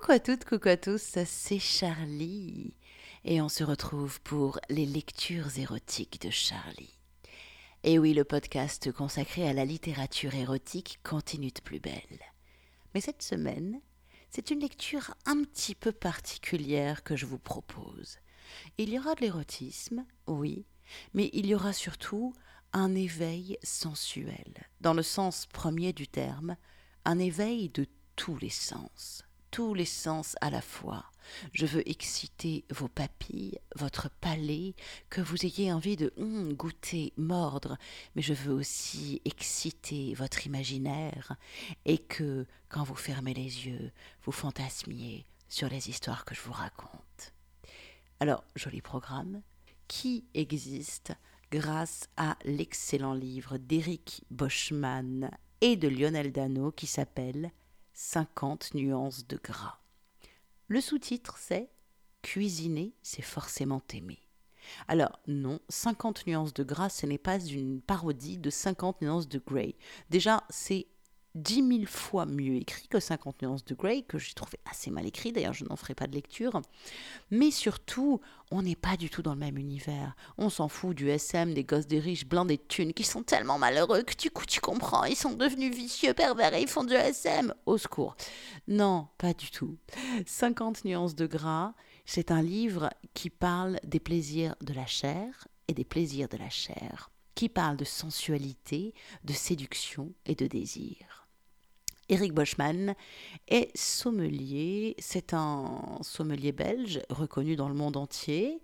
Coucou à toutes, coucou à tous, c'est Charlie. Et on se retrouve pour les lectures érotiques de Charlie. Et oui, le podcast consacré à la littérature érotique continue de plus belle. Mais cette semaine, c'est une lecture un petit peu particulière que je vous propose. Il y aura de l'érotisme, oui, mais il y aura surtout un éveil sensuel, dans le sens premier du terme, un éveil de tous les sens tous les sens à la fois. Je veux exciter vos papilles, votre palais, que vous ayez envie de hum, goûter, mordre, mais je veux aussi exciter votre imaginaire et que, quand vous fermez les yeux, vous fantasmiez sur les histoires que je vous raconte. Alors, joli programme, qui existe grâce à l'excellent livre d'Éric Boschmann et de Lionel Dano qui s'appelle 50 nuances de gras. Le sous-titre, c'est Cuisiner, c'est forcément aimer. Alors non, 50 nuances de gras, ce n'est pas une parodie de 50 nuances de Grey. Déjà, c'est dix mille fois mieux écrit que 50 nuances de Grey, que j'ai trouvé assez mal écrit, d'ailleurs je n'en ferai pas de lecture. Mais surtout, on n'est pas du tout dans le même univers. On s'en fout du SM, des gosses des riches, blindés de thunes, qui sont tellement malheureux que du coup tu comprends, ils sont devenus vicieux, pervers et ils font du SM. Au secours. Non, pas du tout. 50 nuances de gras, c'est un livre qui parle des plaisirs de la chair et des plaisirs de la chair, qui parle de sensualité, de séduction et de désir. Eric Boschmann est sommelier. C'est un sommelier belge reconnu dans le monde entier.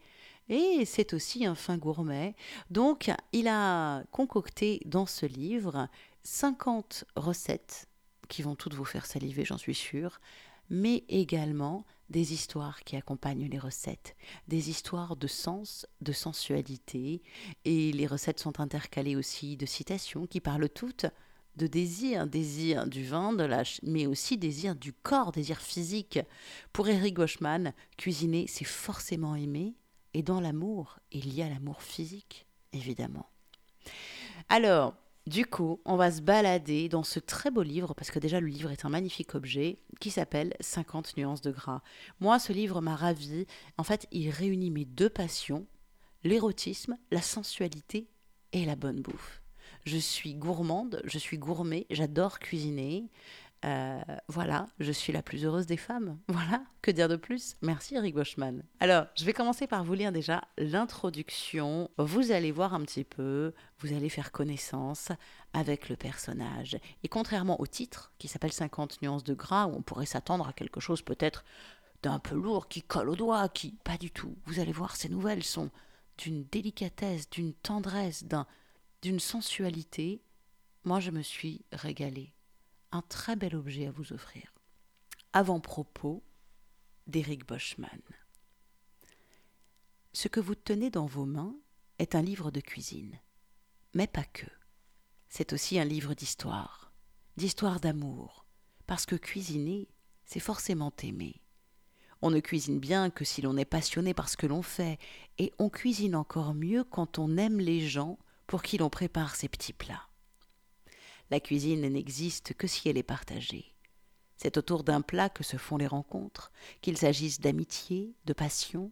Et c'est aussi un fin gourmet. Donc, il a concocté dans ce livre 50 recettes qui vont toutes vous faire saliver, j'en suis sûre, mais également des histoires qui accompagnent les recettes, des histoires de sens, de sensualité, et les recettes sont intercalées aussi de citations qui parlent toutes de désir, désir du la, mais aussi désir du corps, désir physique. Pour Eric Goschman, cuisiner, c'est forcément aimer, et dans l'amour, il y a l'amour physique, évidemment. Alors, du coup, on va se balader dans ce très beau livre, parce que déjà le livre est un magnifique objet, qui s'appelle 50 nuances de gras. Moi, ce livre m'a ravi. En fait, il réunit mes deux passions, l'érotisme, la sensualité et la bonne bouffe. Je suis gourmande, je suis gourmet, j'adore cuisiner. Euh, voilà, je suis la plus heureuse des femmes. Voilà, que dire de plus? Merci Eric Boschman. Alors, je vais commencer par vous lire déjà l'introduction. Vous allez voir un petit peu, vous allez faire connaissance avec le personnage. Et contrairement au titre, qui s'appelle 50 nuances de gras, où on pourrait s'attendre à quelque chose peut-être d'un peu lourd, qui colle au doigt, qui... Pas du tout. Vous allez voir, ces nouvelles sont d'une délicatesse, d'une tendresse, d'un d'une sensualité, moi je me suis régalée. Un très bel objet à vous offrir. Avant-propos d'Éric Boschman. Ce que vous tenez dans vos mains est un livre de cuisine, mais pas que. C'est aussi un livre d'histoire, d'histoire d'amour, parce que cuisiner, c'est forcément aimer. On ne cuisine bien que si l'on est passionné par ce que l'on fait, et on cuisine encore mieux quand on aime les gens pour qui l'on prépare ces petits plats. La cuisine n'existe que si elle est partagée. C'est autour d'un plat que se font les rencontres, qu'il s'agisse d'amitié, de passion,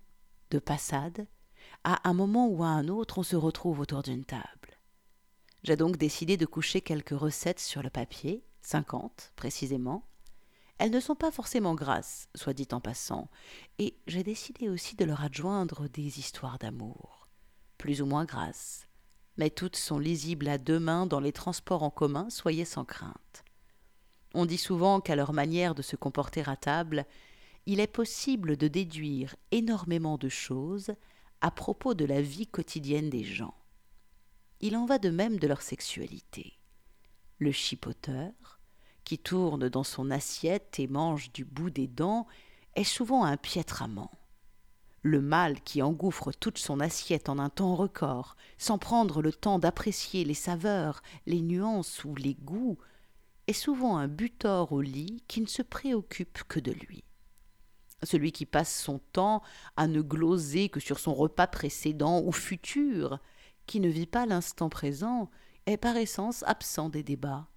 de passade. À un moment ou à un autre, on se retrouve autour d'une table. J'ai donc décidé de coucher quelques recettes sur le papier, cinquante précisément. Elles ne sont pas forcément grasses, soit dit en passant, et j'ai décidé aussi de leur adjoindre des histoires d'amour, plus ou moins grasses, mais toutes sont lisibles à deux mains dans les transports en commun, soyez sans crainte. On dit souvent qu'à leur manière de se comporter à table, il est possible de déduire énormément de choses à propos de la vie quotidienne des gens. Il en va de même de leur sexualité. Le chipoteur, qui tourne dans son assiette et mange du bout des dents, est souvent un piètre amant. Le mâle qui engouffre toute son assiette en un temps record, sans prendre le temps d'apprécier les saveurs, les nuances ou les goûts, est souvent un butor au lit qui ne se préoccupe que de lui. Celui qui passe son temps à ne gloser que sur son repas précédent ou futur, qui ne vit pas l'instant présent, est par essence absent des débats.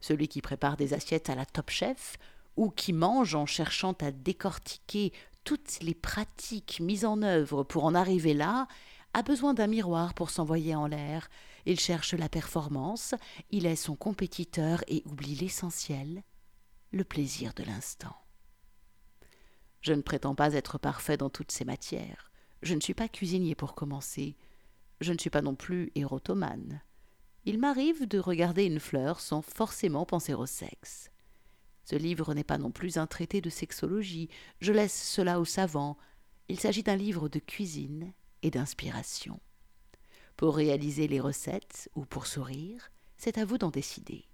Celui qui prépare des assiettes à la top chef ou qui mange en cherchant à décortiquer toutes les pratiques mises en œuvre pour en arriver là, a besoin d'un miroir pour s'envoyer en l'air. Il cherche la performance, il est son compétiteur et oublie l'essentiel, le plaisir de l'instant. Je ne prétends pas être parfait dans toutes ces matières. Je ne suis pas cuisinier pour commencer. Je ne suis pas non plus érotomane. Il m'arrive de regarder une fleur sans forcément penser au sexe. Ce livre n'est pas non plus un traité de sexologie, je laisse cela aux savants. Il s'agit d'un livre de cuisine et d'inspiration. Pour réaliser les recettes ou pour sourire, c'est à vous d'en décider.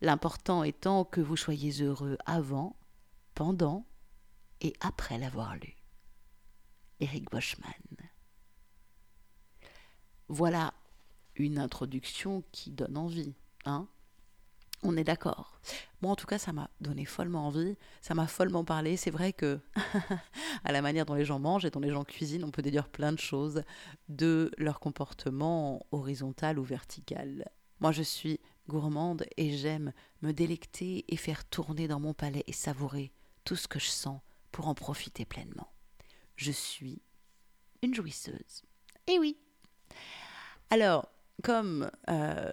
L'important étant que vous soyez heureux avant, pendant et après l'avoir lu. Eric Boschman. Voilà une introduction qui donne envie, hein on est d'accord. Moi, en tout cas, ça m'a donné follement envie, ça m'a follement parlé. C'est vrai que, à la manière dont les gens mangent et dont les gens cuisinent, on peut déduire plein de choses de leur comportement horizontal ou vertical. Moi, je suis gourmande et j'aime me délecter et faire tourner dans mon palais et savourer tout ce que je sens pour en profiter pleinement. Je suis une jouisseuse. Et oui. Alors, comme euh,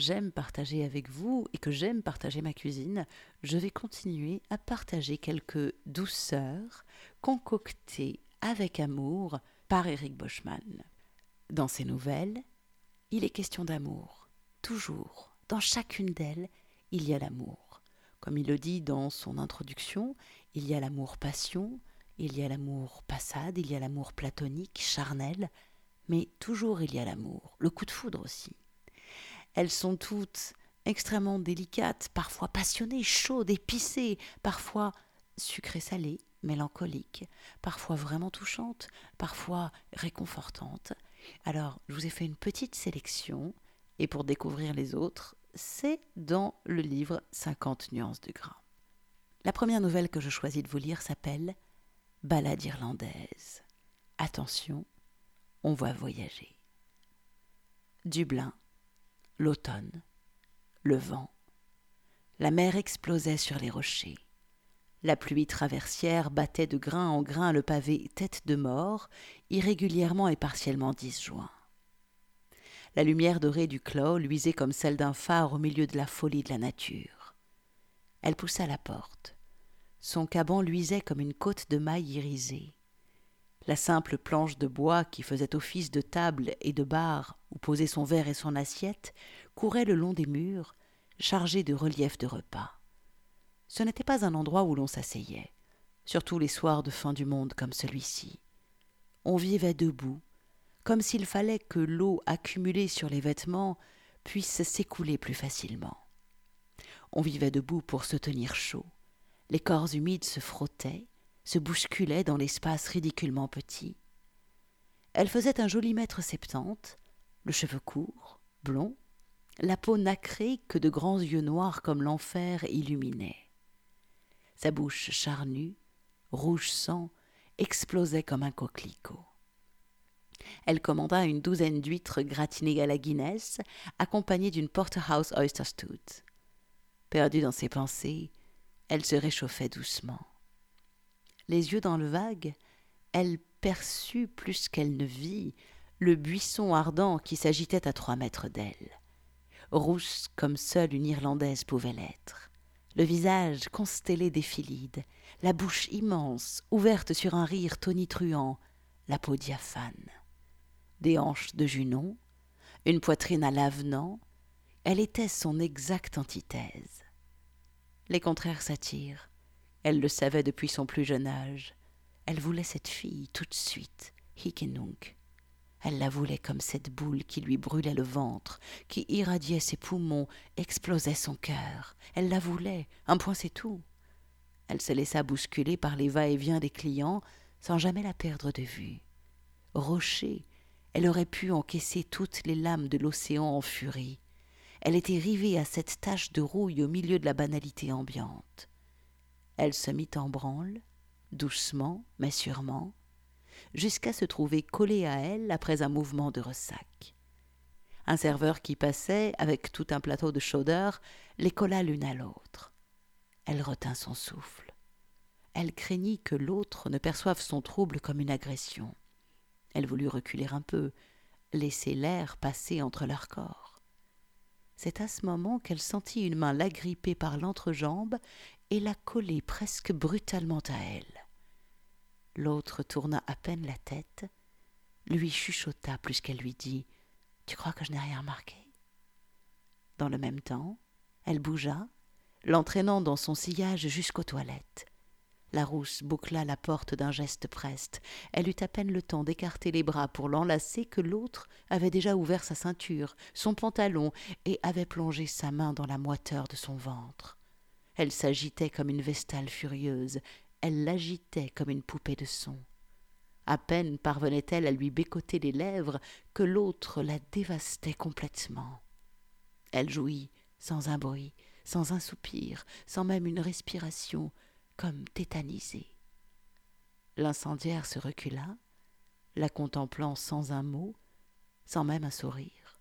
j'aime partager avec vous et que j'aime partager ma cuisine, je vais continuer à partager quelques douceurs concoctées avec amour par Eric Boschman. Dans ses nouvelles, il est question d'amour, toujours. Dans chacune d'elles, il y a l'amour. Comme il le dit dans son introduction, il y a l'amour-passion, il y a l'amour passade, il y a l'amour platonique, charnel, mais toujours il y a l'amour, le coup de foudre aussi. Elles sont toutes extrêmement délicates, parfois passionnées, chaudes, épicées, parfois sucrées-salées, mélancoliques, parfois vraiment touchantes, parfois réconfortantes. Alors, je vous ai fait une petite sélection, et pour découvrir les autres, c'est dans le livre 50 nuances de gras. La première nouvelle que je choisis de vous lire s'appelle Ballade irlandaise. Attention, on va voyager. Dublin, l'automne, le vent. La mer explosait sur les rochers. La pluie traversière battait de grain en grain le pavé tête de mort, irrégulièrement et partiellement disjoint. La lumière dorée du clos luisait comme celle d'un phare au milieu de la folie de la nature. Elle poussa la porte. Son caban luisait comme une côte de mailles irisée. La simple planche de bois qui faisait office de table et de bar posait son verre et son assiette courait le long des murs, chargée de reliefs de repas. Ce n'était pas un endroit où l'on s'asseyait, surtout les soirs de fin du monde comme celui-ci. On vivait debout, comme s'il fallait que l'eau accumulée sur les vêtements puisse s'écouler plus facilement. On vivait debout pour se tenir chaud. Les corps humides se frottaient, se bousculaient dans l'espace ridiculement petit. Elle faisait un joli mètre septante, le cheveu court, blond, la peau nacrée que de grands yeux noirs comme l'enfer illuminaient. Sa bouche charnue, rouge sang, explosait comme un coquelicot. Elle commanda une douzaine d'huîtres gratinées à la Guinness, accompagnées d'une porterhouse oyster stout. Perdue dans ses pensées, elle se réchauffait doucement. Les yeux dans le vague, elle perçut plus qu'elle ne vit le buisson ardent qui s'agitait à trois mètres d'elle rousse comme seule une Irlandaise pouvait l'être. Le visage constellé d'éphylides, la bouche immense, ouverte sur un rire tonitruant, la peau diaphane. Des hanches de Junon, une poitrine à l'avenant, elle était son exacte antithèse. Les contraires s'attirent. Elle le savait depuis son plus jeune âge. Elle voulait cette fille tout de suite, nunc. Elle la voulait comme cette boule qui lui brûlait le ventre, qui irradiait ses poumons, explosait son cœur. Elle la voulait, un point c'est tout. Elle se laissa bousculer par les va-et-vient des clients sans jamais la perdre de vue. Rocher, elle aurait pu encaisser toutes les lames de l'océan en furie. Elle était rivée à cette tache de rouille au milieu de la banalité ambiante. Elle se mit en branle, doucement mais sûrement, jusqu'à se trouver collé à elle après un mouvement de ressac. Un serveur qui passait, avec tout un plateau de chaudeur, les colla l'une à l'autre. Elle retint son souffle. Elle craignit que l'autre ne perçoive son trouble comme une agression. Elle voulut reculer un peu, laisser l'air passer entre leurs corps. C'est à ce moment qu'elle sentit une main l'agripper par l'entrejambe et la coller presque brutalement à elle. L'autre tourna à peine la tête, lui chuchota plus qu'elle lui dit Tu crois que je n'ai rien remarqué? Dans le même temps, elle bougea, l'entraînant dans son sillage jusqu'aux toilettes. La rousse boucla la porte d'un geste preste. Elle eut à peine le temps d'écarter les bras pour l'enlacer que l'autre avait déjà ouvert sa ceinture, son pantalon, et avait plongé sa main dans la moiteur de son ventre. Elle s'agitait comme une vestale furieuse, elle l'agitait comme une poupée de son. À peine parvenait-elle à lui bécoter les lèvres que l'autre la dévastait complètement. Elle jouit sans un bruit, sans un soupir, sans même une respiration, comme tétanisée. L'incendiaire se recula, la contemplant sans un mot, sans même un sourire.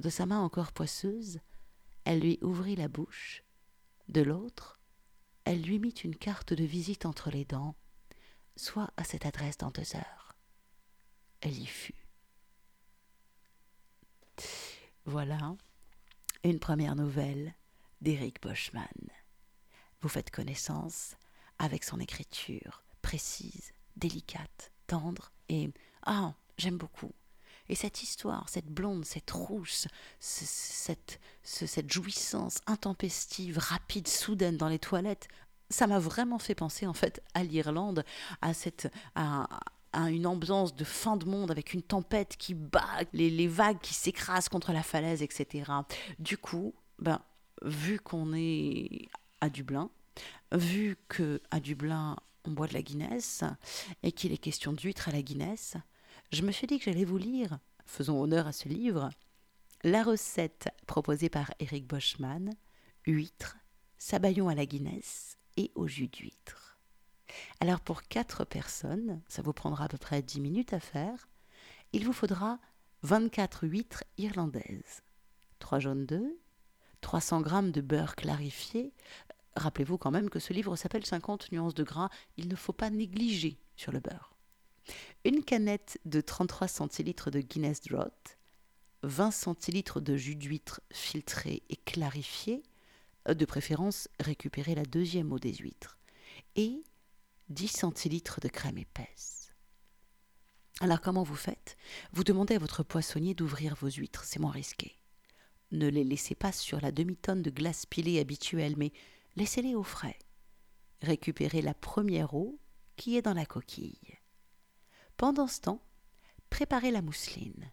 De sa main encore poisseuse, elle lui ouvrit la bouche, de l'autre, elle lui mit une carte de visite entre les dents, soit à cette adresse dans deux heures. Elle y fut. Voilà une première nouvelle d'Éric Boschman vous faites connaissance avec son écriture précise, délicate, tendre et ah, j'aime beaucoup. Et cette histoire, cette blonde, cette rousse, cette, cette jouissance intempestive, rapide, soudaine dans les toilettes, ça m'a vraiment fait penser en fait à l'Irlande, à cette à, une ambiance de fin de monde avec une tempête qui bat, les, les vagues qui s'écrasent contre la falaise, etc. Du coup, ben, vu qu'on est à Dublin, vu que à Dublin on boit de la Guinness et qu'il est question d'huîtres à la Guinness, je me suis dit que j'allais vous lire, faisons honneur à ce livre, la recette proposée par Eric Boschman, huîtres, sabayon à la Guinness et au jus d'huître. Alors pour quatre personnes, ça vous prendra à peu près 10 minutes à faire, il vous faudra 24 huîtres irlandaises, 3 jaunes d'œufs, 300 g de beurre clarifié, Rappelez-vous quand même que ce livre s'appelle 50 nuances de gras, il ne faut pas négliger sur le beurre. Une canette de 33 centilitres de Guinness Draught, 20 centilitres de jus d'huître filtré et clarifié, euh, de préférence récupérer la deuxième eau des huîtres, et 10 centilitres de crème épaisse. Alors comment vous faites? Vous demandez à votre poissonnier d'ouvrir vos huîtres, c'est moins risqué. Ne les laissez pas sur la demi-tonne de glace pilée habituelle, mais laissez-les au frais. Récupérez la première eau qui est dans la coquille. Pendant ce temps, préparez la mousseline.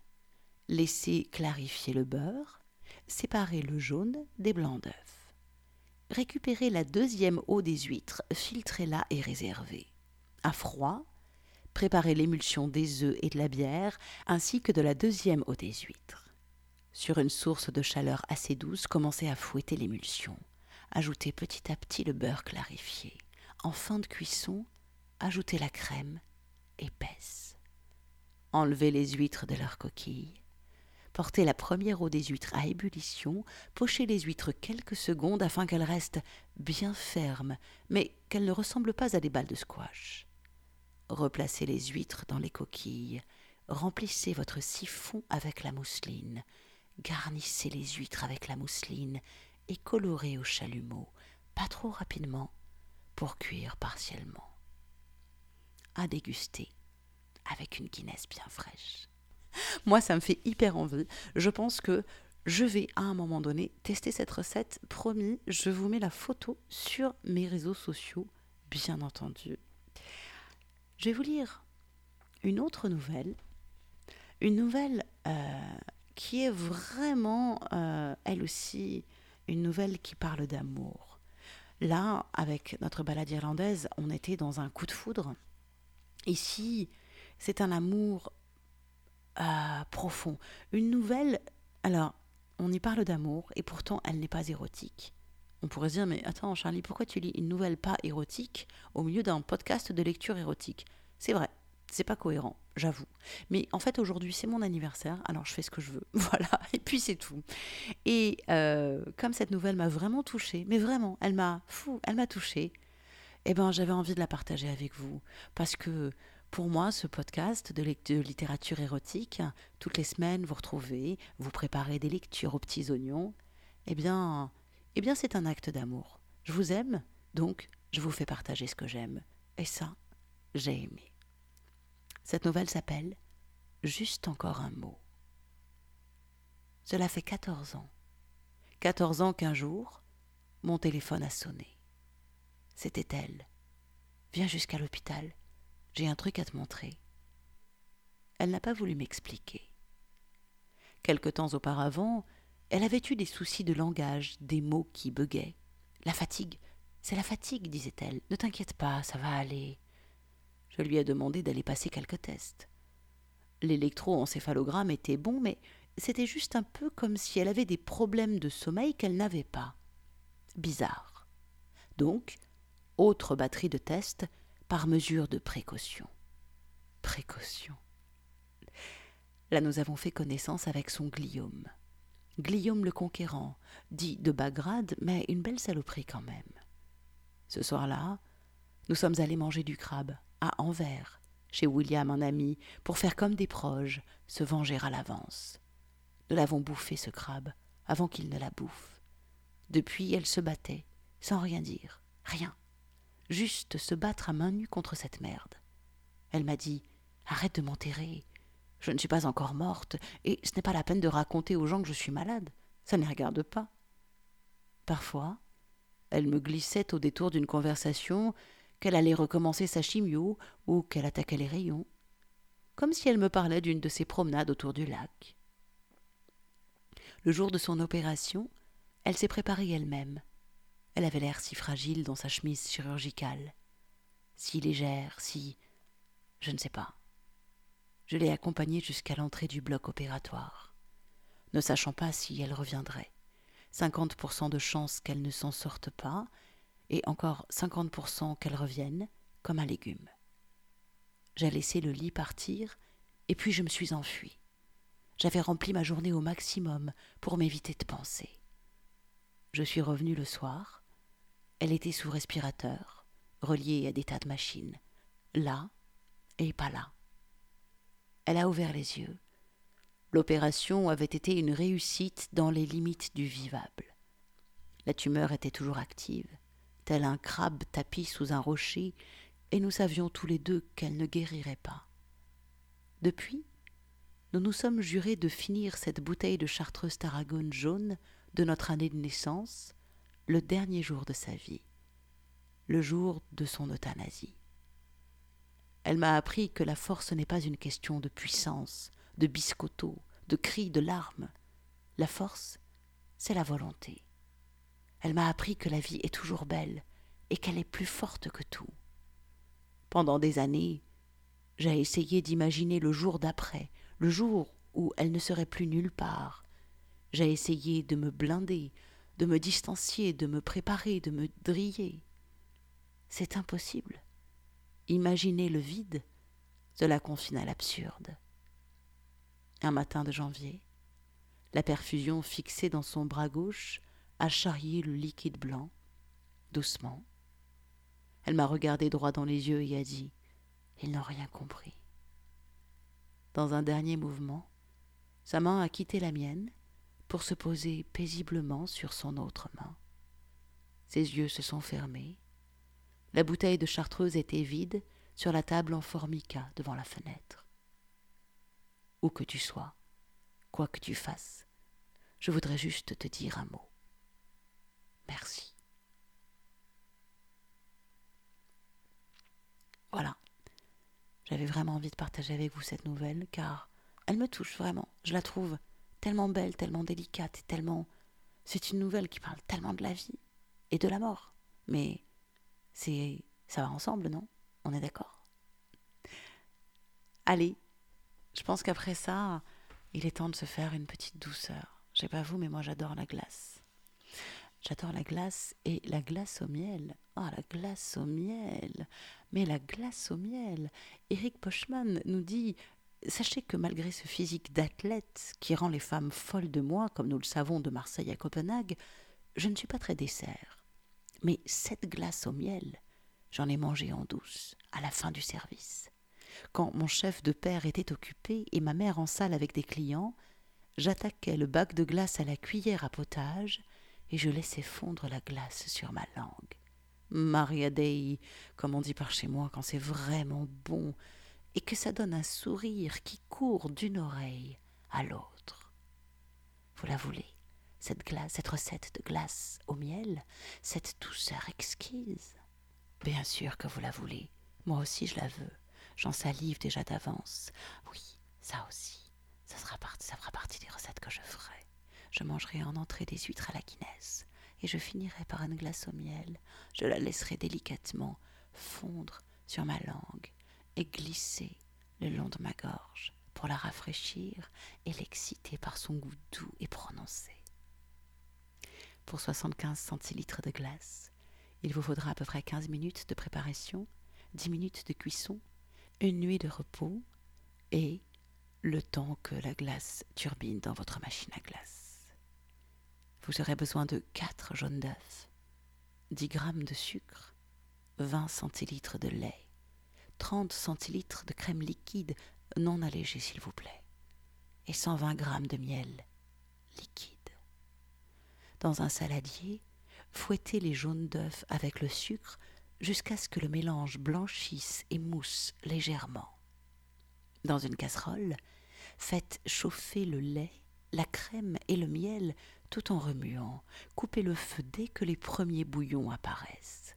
Laissez clarifier le beurre, séparez le jaune des blancs d'œufs. Récupérez la deuxième eau des huîtres, filtrez-la et réservez. À froid, préparez l'émulsion des œufs et de la bière, ainsi que de la deuxième eau des huîtres. Sur une source de chaleur assez douce, commencez à fouetter l'émulsion. Ajoutez petit à petit le beurre clarifié. En fin de cuisson, ajoutez la crème épaisse. Enlevez les huîtres de leur coquille. Portez la première eau des huîtres à ébullition, pochez les huîtres quelques secondes afin qu'elles restent bien fermes, mais qu'elles ne ressemblent pas à des balles de squash. Replacez les huîtres dans les coquilles, remplissez votre siphon avec la mousseline, garnissez les huîtres avec la mousseline et coloré au chalumeau, pas trop rapidement, pour cuire partiellement. À déguster avec une Guinness bien fraîche. Moi, ça me fait hyper envie. Je pense que je vais à un moment donné tester cette recette. Promis, je vous mets la photo sur mes réseaux sociaux, bien entendu. Je vais vous lire une autre nouvelle. Une nouvelle euh, qui est vraiment, euh, elle aussi, une nouvelle qui parle d'amour. Là, avec notre balade irlandaise, on était dans un coup de foudre. Ici, c'est un amour euh, profond. Une nouvelle, alors, on y parle d'amour et pourtant elle n'est pas érotique. On pourrait se dire, mais attends Charlie, pourquoi tu lis une nouvelle pas érotique au milieu d'un podcast de lecture érotique? C'est vrai, c'est pas cohérent, j'avoue. Mais en fait, aujourd'hui, c'est mon anniversaire, alors je fais ce que je veux. Voilà, et puis c'est tout. Et euh, comme cette nouvelle m'a vraiment touchée, mais vraiment, elle m'a fou, elle m'a touchée, eh ben, j'avais envie de la partager avec vous. Parce que pour moi, ce podcast de, de, littérature érotique, toutes les semaines, vous retrouvez, vous préparez des lectures aux petits oignons, eh bien, eh bien c'est un acte d'amour. Je vous aime, donc je vous fais partager ce que j'aime. Et ça, j'ai aimé. Cette nouvelle s'appelle Juste encore un mot. Cela fait 14 ans. 14 ans qu'un jour, mon téléphone a sonné. C'était elle. Viens jusqu'à l'hôpital. J'ai un truc à te montrer. Elle n'a pas voulu m'expliquer. Quelque temps auparavant, elle avait eu des soucis de langage, des mots qui buguaient. La fatigue, c'est la fatigue, disait-elle. Ne t'inquiète pas, ça va aller. Je lui ai demandé d'aller passer quelques tests. L'électroencéphalogramme était bon, mais c'était juste un peu comme si elle avait des problèmes de sommeil qu'elle n'avait pas. Bizarre. Donc, autre batterie de tests par mesure de précaution. Précaution. Là, nous avons fait connaissance avec son Guillaume. Guillaume le Conquérant, dit de bas grade, mais une belle saloperie quand même. Ce soir-là, nous sommes allés manger du crabe à Anvers, chez William, un ami, pour faire comme des proches, se venger à l'avance. Nous l'avons bouffé, ce crabe, avant qu'il ne la bouffe. Depuis, elle se battait, sans rien dire, rien. Juste se battre à main nue contre cette merde. Elle m'a dit Arrête de m'enterrer. Je ne suis pas encore morte, et ce n'est pas la peine de raconter aux gens que je suis malade. Ça ne les regarde pas. Parfois, elle me glissait au détour d'une conversation qu'elle allait recommencer sa chimio ou qu'elle attaquait les rayons, comme si elle me parlait d'une de ses promenades autour du lac. Le jour de son opération, elle s'est préparée elle-même. Elle avait l'air si fragile dans sa chemise chirurgicale, si légère, si. je ne sais pas. Je l'ai accompagnée jusqu'à l'entrée du bloc opératoire, ne sachant pas si elle reviendrait. Cinquante pour cent de chance qu'elle ne s'en sorte pas, et encore 50% qu'elle revienne, comme un légume. J'ai laissé le lit partir, et puis je me suis enfuie. J'avais rempli ma journée au maximum pour m'éviter de penser. Je suis revenue le soir. Elle était sous respirateur, reliée à des tas de machines, là et pas là. Elle a ouvert les yeux. L'opération avait été une réussite dans les limites du vivable. La tumeur était toujours active tel un crabe tapi sous un rocher, et nous savions tous les deux qu'elle ne guérirait pas. Depuis, nous nous sommes jurés de finir cette bouteille de chartreuse tarragone jaune de notre année de naissance, le dernier jour de sa vie, le jour de son euthanasie. Elle m'a appris que la force n'est pas une question de puissance, de biscotto, de cris, de larmes. La force, c'est la volonté. Elle m'a appris que la vie est toujours belle et qu'elle est plus forte que tout. Pendant des années, j'ai essayé d'imaginer le jour d'après, le jour où elle ne serait plus nulle part. J'ai essayé de me blinder, de me distancier, de me préparer, de me driller. C'est impossible. Imaginer le vide, cela confine à l'absurde. Un matin de janvier, la perfusion fixée dans son bras gauche a charrié le liquide blanc, doucement. Elle m'a regardé droit dans les yeux et a dit Ils n'ont rien compris. Dans un dernier mouvement, sa main a quitté la mienne pour se poser paisiblement sur son autre main. Ses yeux se sont fermés. La bouteille de chartreuse était vide sur la table en formica devant la fenêtre. Où que tu sois, quoi que tu fasses, je voudrais juste te dire un mot. Merci. Voilà. J'avais vraiment envie de partager avec vous cette nouvelle car elle me touche vraiment. Je la trouve tellement belle, tellement délicate et tellement. C'est une nouvelle qui parle tellement de la vie et de la mort. Mais c'est. ça va ensemble, non? On est d'accord? Allez, je pense qu'après ça, il est temps de se faire une petite douceur. Je sais pas vous, mais moi j'adore la glace. J'adore la glace et la glace au miel. Ah, la glace au miel. Mais la glace au miel. Eric Pochman nous dit Sachez que malgré ce physique d'athlète qui rend les femmes folles de moi, comme nous le savons de Marseille à Copenhague, je ne suis pas très dessert. Mais cette glace au miel, j'en ai mangé en douce, à la fin du service. Quand mon chef de père était occupé et ma mère en salle avec des clients, j'attaquais le bac de glace à la cuillère à potage et je laissais fondre la glace sur ma langue. Maria Dei, comme on dit par chez moi quand c'est vraiment bon, et que ça donne un sourire qui court d'une oreille à l'autre. Vous la voulez, cette glace, cette recette de glace au miel, cette douceur exquise? Bien sûr que vous la voulez, moi aussi je la veux, j'en salive déjà d'avance. Oui, ça aussi, ça, sera ça fera partie des recettes que je ferai. Je mangerai en entrée des huîtres à la Guinness, et je finirai par une glace au miel. Je la laisserai délicatement fondre sur ma langue et glisser le long de ma gorge pour la rafraîchir et l'exciter par son goût doux et prononcé. Pour 75 centilitres de glace, il vous faudra à peu près 15 minutes de préparation, 10 minutes de cuisson, une nuit de repos et le temps que la glace turbine dans votre machine à glace. Vous aurez besoin de 4 jaunes d'œufs, 10 grammes de sucre, 20 centilitres de lait, 30 centilitres de crème liquide non allégée s'il vous plaît, et 120 grammes de miel liquide. Dans un saladier, fouettez les jaunes d'œufs avec le sucre jusqu'à ce que le mélange blanchisse et mousse légèrement. Dans une casserole, faites chauffer le lait, la crème et le miel tout en remuant. Coupez le feu dès que les premiers bouillons apparaissent.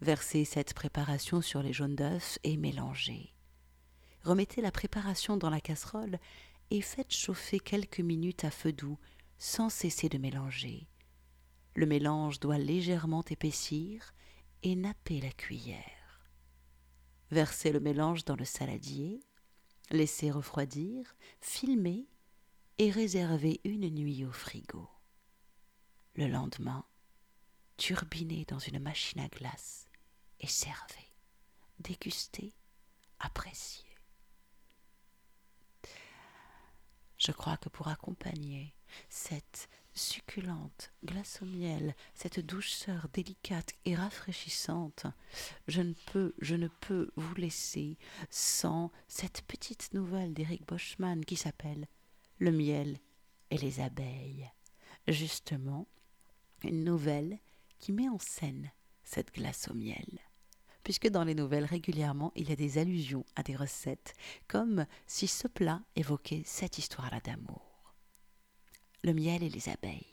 Versez cette préparation sur les jaunes d'œufs et mélangez. Remettez la préparation dans la casserole et faites chauffer quelques minutes à feu doux sans cesser de mélanger. Le mélange doit légèrement épaissir et napper la cuillère. Versez le mélange dans le saladier, laissez refroidir, filmez et réservez une nuit au frigo. Le lendemain, turbinez dans une machine à glace et servez, dégustez, appréciez. Je crois que pour accompagner cette succulente glace au miel, cette douceur délicate et rafraîchissante, je ne peux, je ne peux vous laisser sans cette petite nouvelle d'Éric Boschman qui s'appelle Le miel et les abeilles. Justement, une nouvelle qui met en scène cette glace au miel puisque dans les nouvelles régulièrement il y a des allusions à des recettes, comme si ce plat évoquait cette histoire-là d'amour. Le miel et les abeilles.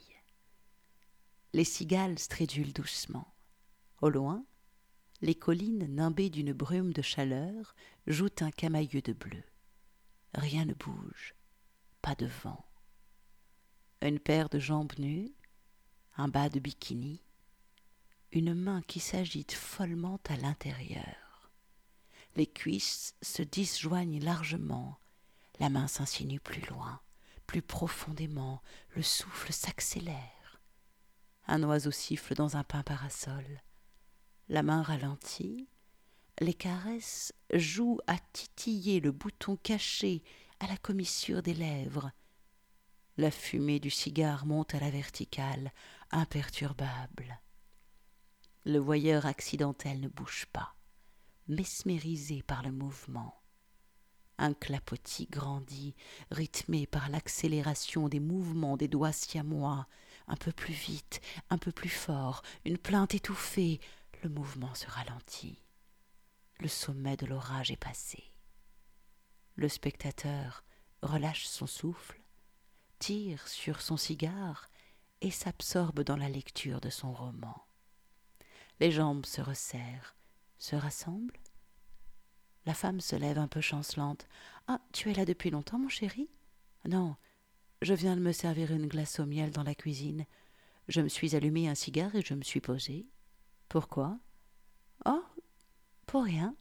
Les cigales stridulent doucement. Au loin, les collines nimbées d'une brume de chaleur jouent un camailleux de bleu. Rien ne bouge, pas de vent. Une paire de jambes nues, un bas de bikini, une main qui s'agite follement à l'intérieur. Les cuisses se disjoignent largement, la main s'insinue plus loin, plus profondément, le souffle s'accélère. Un oiseau siffle dans un pain parasol. La main ralentit, les caresses jouent à titiller le bouton caché à la commissure des lèvres. La fumée du cigare monte à la verticale, imperturbable. Le voyeur accidentel ne bouge pas, mesmérisé par le mouvement. Un clapotis grandit, rythmé par l'accélération des mouvements des doigts siamois, un peu plus vite, un peu plus fort, une plainte étouffée, le mouvement se ralentit. Le sommet de l'orage est passé. Le spectateur relâche son souffle, tire sur son cigare et s'absorbe dans la lecture de son roman. Les jambes se resserrent, se rassemblent. La femme se lève un peu chancelante. Ah, tu es là depuis longtemps, mon chéri? Non, je viens de me servir une glace au miel dans la cuisine. Je me suis allumé un cigare et je me suis posé. Pourquoi? Oh, pour rien.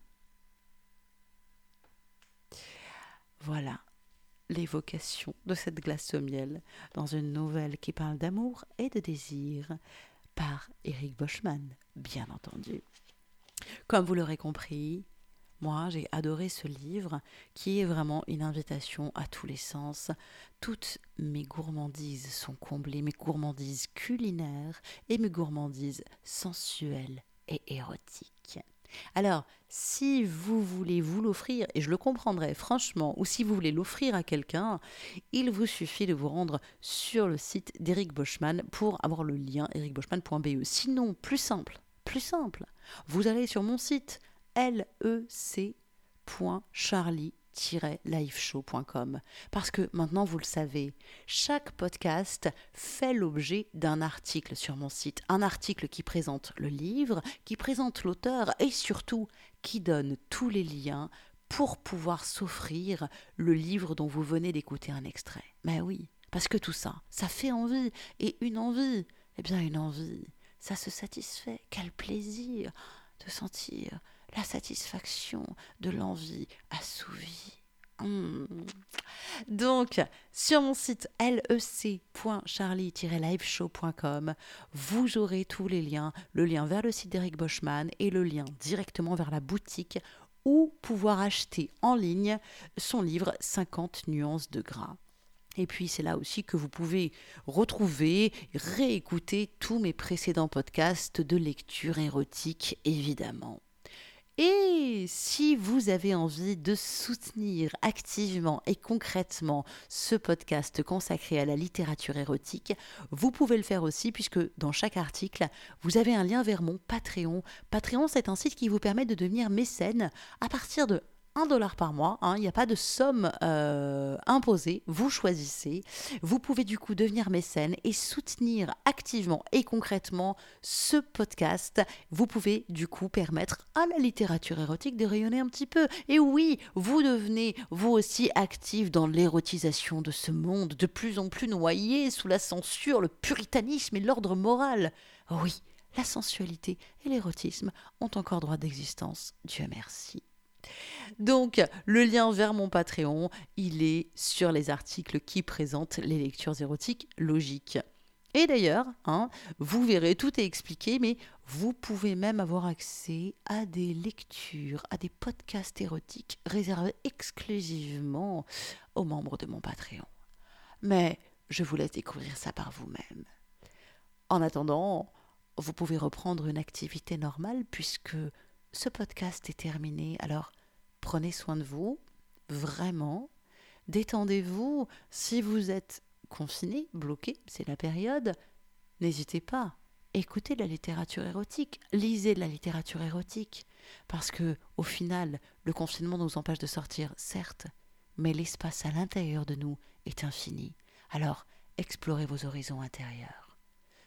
Voilà. l'évocation de cette glace au miel dans une nouvelle qui parle d'amour et de désir par Eric Boschman, bien entendu. Comme vous l'aurez compris, moi, j'ai adoré ce livre qui est vraiment une invitation à tous les sens. Toutes mes gourmandises sont comblées, mes gourmandises culinaires et mes gourmandises sensuelles et érotiques. Alors, si vous voulez vous l'offrir, et je le comprendrai franchement, ou si vous voulez l'offrir à quelqu'un, il vous suffit de vous rendre sur le site d'Eric Boschman pour avoir le lien ericboschman.be. Sinon, plus simple, plus simple, vous allez sur mon site lec.charlie-liveshow.com. Parce que maintenant, vous le savez, chaque podcast fait l'objet d'un article sur mon site. Un article qui présente le livre, qui présente l'auteur et surtout qui donne tous les liens pour pouvoir s'offrir le livre dont vous venez d'écouter un extrait. Mais oui, parce que tout ça, ça fait envie. Et une envie, eh bien une envie, ça se satisfait. Quel plaisir de sentir la satisfaction de l'envie assouvie. Hmm. Donc, sur mon site lec.charlie-liveshow.com, vous aurez tous les liens, le lien vers le site d'Eric Boschman et le lien directement vers la boutique où pouvoir acheter en ligne son livre 50 nuances de gras. Et puis c'est là aussi que vous pouvez retrouver, réécouter tous mes précédents podcasts de lecture érotique, évidemment. Et si vous avez envie de soutenir activement et concrètement ce podcast consacré à la littérature érotique, vous pouvez le faire aussi puisque dans chaque article, vous avez un lien vers mon Patreon. Patreon, c'est un site qui vous permet de devenir mécène à partir de 1 dollar par mois. Hein. il n'y a pas de somme euh, imposée. Vous choisissez. Vous pouvez du coup devenir mécène et soutenir activement et concrètement ce podcast. Vous pouvez du coup permettre à la littérature érotique de rayonner un petit peu. Et oui, vous devenez vous aussi actif dans l'érotisation de ce monde de plus en plus noyé sous la censure, le puritanisme et l'ordre moral. Oui, la sensualité et l'érotisme ont encore droit d'existence. Dieu merci. Donc, le lien vers mon Patreon, il est sur les articles qui présentent les lectures érotiques logiques. Et d'ailleurs, hein, vous verrez, tout est expliqué, mais vous pouvez même avoir accès à des lectures, à des podcasts érotiques réservés exclusivement aux membres de mon Patreon. Mais je vous laisse découvrir ça par vous-même. En attendant, vous pouvez reprendre une activité normale puisque ce podcast est terminé. Alors, prenez soin de vous, vraiment. Détendez-vous. Si vous êtes confiné, bloqué, c'est la période, n'hésitez pas. Écoutez la littérature érotique, lisez de la littérature érotique. Parce que, au final, le confinement nous empêche de sortir, certes, mais l'espace à l'intérieur de nous est infini. Alors, explorez vos horizons intérieurs.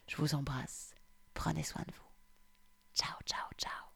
Je vous embrasse. Prenez soin de vous. Ciao, ciao.